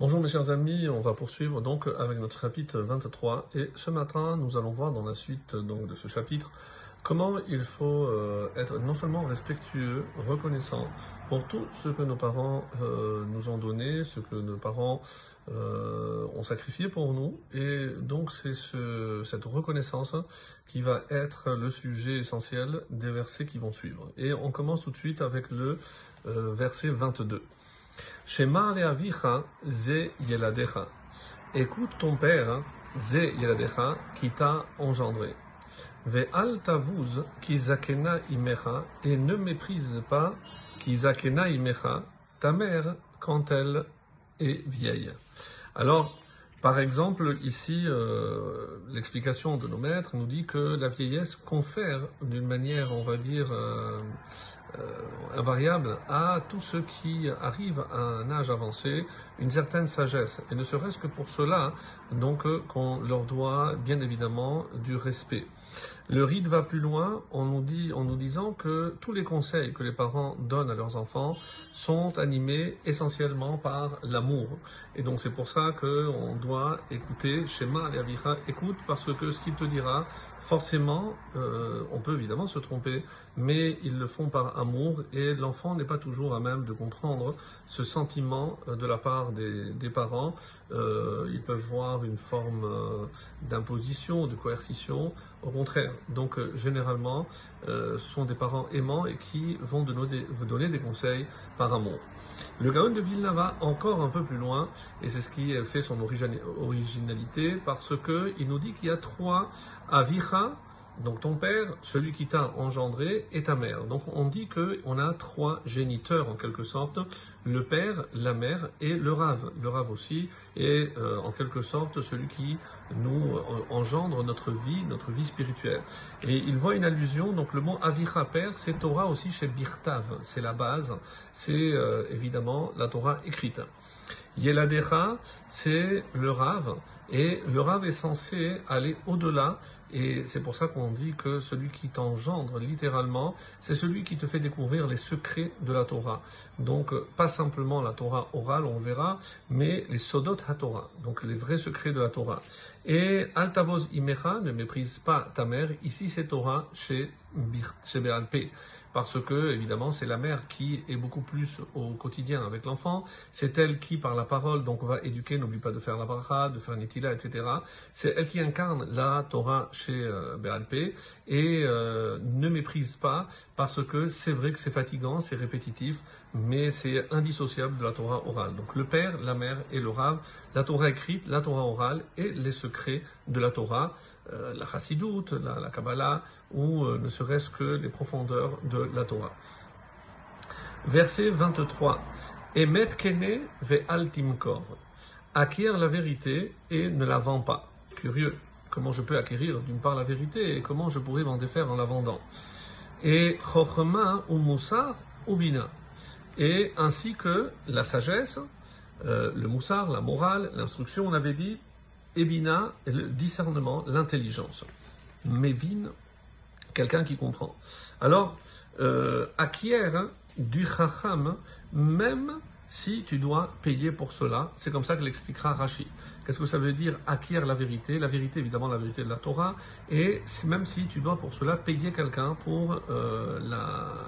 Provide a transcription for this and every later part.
Bonjour mes chers amis, on va poursuivre donc avec notre chapitre 23 et ce matin nous allons voir dans la suite de ce chapitre comment il faut euh, être non seulement respectueux, reconnaissant pour tout ce que nos parents euh, nous ont donné, ce que nos parents euh, ont sacrifié pour nous et donc c'est ce, cette reconnaissance qui va être le sujet essentiel des versets qui vont suivre. Et on commence tout de suite avec le verset 22. Shema avicha ze yeladecha. Écoute ton père, ze yeladecha, qui t'a engendré. Ve al tavuz ki zakena imecha, et ne méprise pas ki zakena imecha, ta mère, quand elle est vieille. Alors, par exemple, ici, euh, l'explication de nos maîtres nous dit que la vieillesse confère d'une manière, on va dire, euh, invariable à tous ceux qui arrivent à un âge avancé une certaine sagesse. Et ne serait-ce que pour cela, donc, qu'on leur doit bien évidemment du respect. Le rite va plus loin en nous, dit, en nous disant que tous les conseils que les parents donnent à leurs enfants sont animés essentiellement par l'amour. Et donc c'est pour ça qu'on doit écouter, schéma et écoute, parce que ce qu'il te dira, forcément, euh, on peut évidemment se tromper, mais ils le font par amour et l'enfant n'est pas toujours à même de comprendre ce sentiment euh, de la part des, parents. Euh, ils peuvent voir une forme euh, d'imposition, de coercition, au contraire. Donc généralement, ce sont des parents aimants et qui vont donner, vous donner des conseils par amour. Le Gaon de Vilna va encore un peu plus loin, et c'est ce qui fait son originalité, parce qu'il nous dit qu'il y a trois avicha, donc ton père, celui qui t'a engendré, et ta mère. Donc on dit qu'on a trois géniteurs en quelque sorte, le père, la mère et le rave. Le rave aussi est euh, en quelque sorte celui qui nous euh, engendre notre vie, notre vie spirituelle. Et il voit une allusion, donc le mot avicha père, c'est Torah aussi chez Birtav, c'est la base, c'est euh, évidemment la Torah écrite. Yeladecha, c'est le rave, et le rave est censé aller au-delà et c'est pour ça qu'on dit que celui qui t'engendre littéralement, c'est celui qui te fait découvrir les secrets de la Torah. Donc pas simplement la Torah orale, on verra, mais les sodot ha-Torah, donc les vrais secrets de la Torah. Et Altavoz Imecha, ne méprise pas ta mère, ici c'est Torah chez parce que évidemment c'est la mère qui est beaucoup plus au quotidien avec l'enfant, c'est elle qui par la parole donc va éduquer, n'oublie pas de faire la bracha, de faire nitila, etc. C'est elle qui incarne la Torah chez euh, et euh, ne méprise pas parce que c'est vrai que c'est fatigant, c'est répétitif, mais c'est indissociable de la Torah orale. Donc le père, la mère et le rave, la Torah écrite, la Torah orale et les secrets de la Torah, euh, la chassidoute, la, la Kabbalah, ou ne serait-ce que les profondeurs de la Torah. Verset 23. Emet kene ve altimkor. Acquiert la vérité et ne la vend pas. Curieux. Comment je peux acquérir d'une part la vérité et comment je pourrais m'en défaire en la vendant. Et chochma ou moussar ou bina. Et ainsi que la sagesse, euh, le moussar, la morale, l'instruction, on avait dit, et bina, le discernement, l'intelligence. Mevin quelqu'un qui comprend. Alors, euh, acquiert du chacham, même si tu dois payer pour cela. C'est comme ça que l'expliquera Rashi. Qu'est-ce que ça veut dire acquérir la vérité? La vérité, évidemment, la vérité de la Torah. Et même si tu dois pour cela payer quelqu'un pour euh,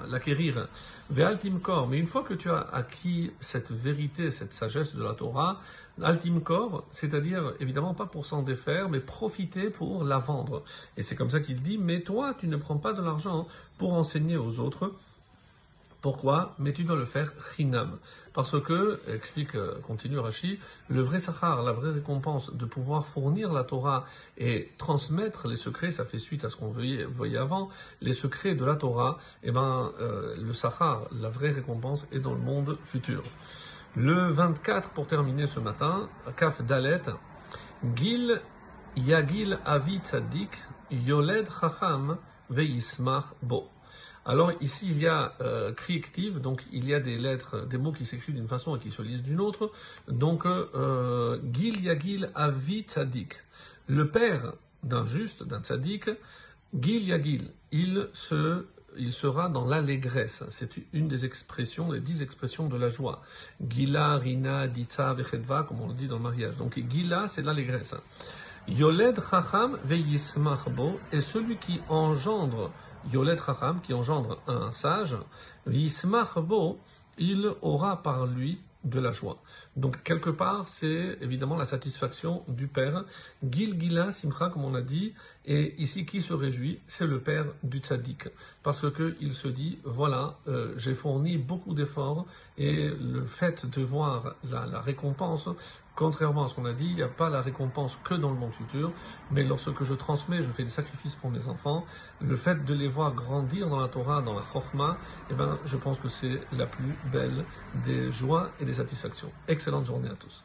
l'acquérir. Ve'altim kor. Mais une fois que tu as acquis cette vérité, cette sagesse de la Torah, altim kor, c'est-à-dire évidemment pas pour s'en défaire, mais profiter pour la vendre. Et c'est comme ça qu'il dit, mais toi, tu ne prends pas de l'argent pour enseigner aux autres pourquoi Mais tu dois le faire chinam? Parce que, explique, euh, continue Rashi, le vrai sachar, la vraie récompense de pouvoir fournir la Torah et transmettre les secrets, ça fait suite à ce qu'on voyait, avant, les secrets de la Torah, eh ben, euh, le sachar, la vraie récompense est dans le monde futur. Le 24, pour terminer ce matin, Kaf Dalet, Gil Yagil Avi Tzadik, Yoled Chacham, Bo. Alors ici, il y a euh, donc il y a des lettres, des mots qui s'écrivent d'une façon et qui se lisent d'une autre. Donc, euh, Gil Yagil Avi Tzadik. Le père d'un juste, d'un tzadik, Gil Yagil, il se il sera dans l'allégresse. C'est une des expressions, les dix expressions de la joie. Gila, Rina, Ditsa, Vechedva, comme on le dit dans le mariage. Donc Gila, c'est l'allégresse. Yoled Chacham veyismach bo, et celui qui engendre, Yoled Chacham, qui engendre un sage, veyismach bo, il aura par lui de la joie. Donc quelque part, c'est évidemment la satisfaction du père. Gil Gila Simcha, comme on a dit, et ici qui se réjouit, c'est le père du tzaddik, parce que il se dit voilà, euh, j'ai fourni beaucoup d'efforts et le fait de voir la, la récompense Contrairement à ce qu'on a dit, il n'y a pas la récompense que dans le monde futur, mais lorsque je transmets, je fais des sacrifices pour mes enfants, le fait de les voir grandir dans la Torah, dans la Chokhmah, eh ben, je pense que c'est la plus belle des joies et des satisfactions. Excellente journée à tous.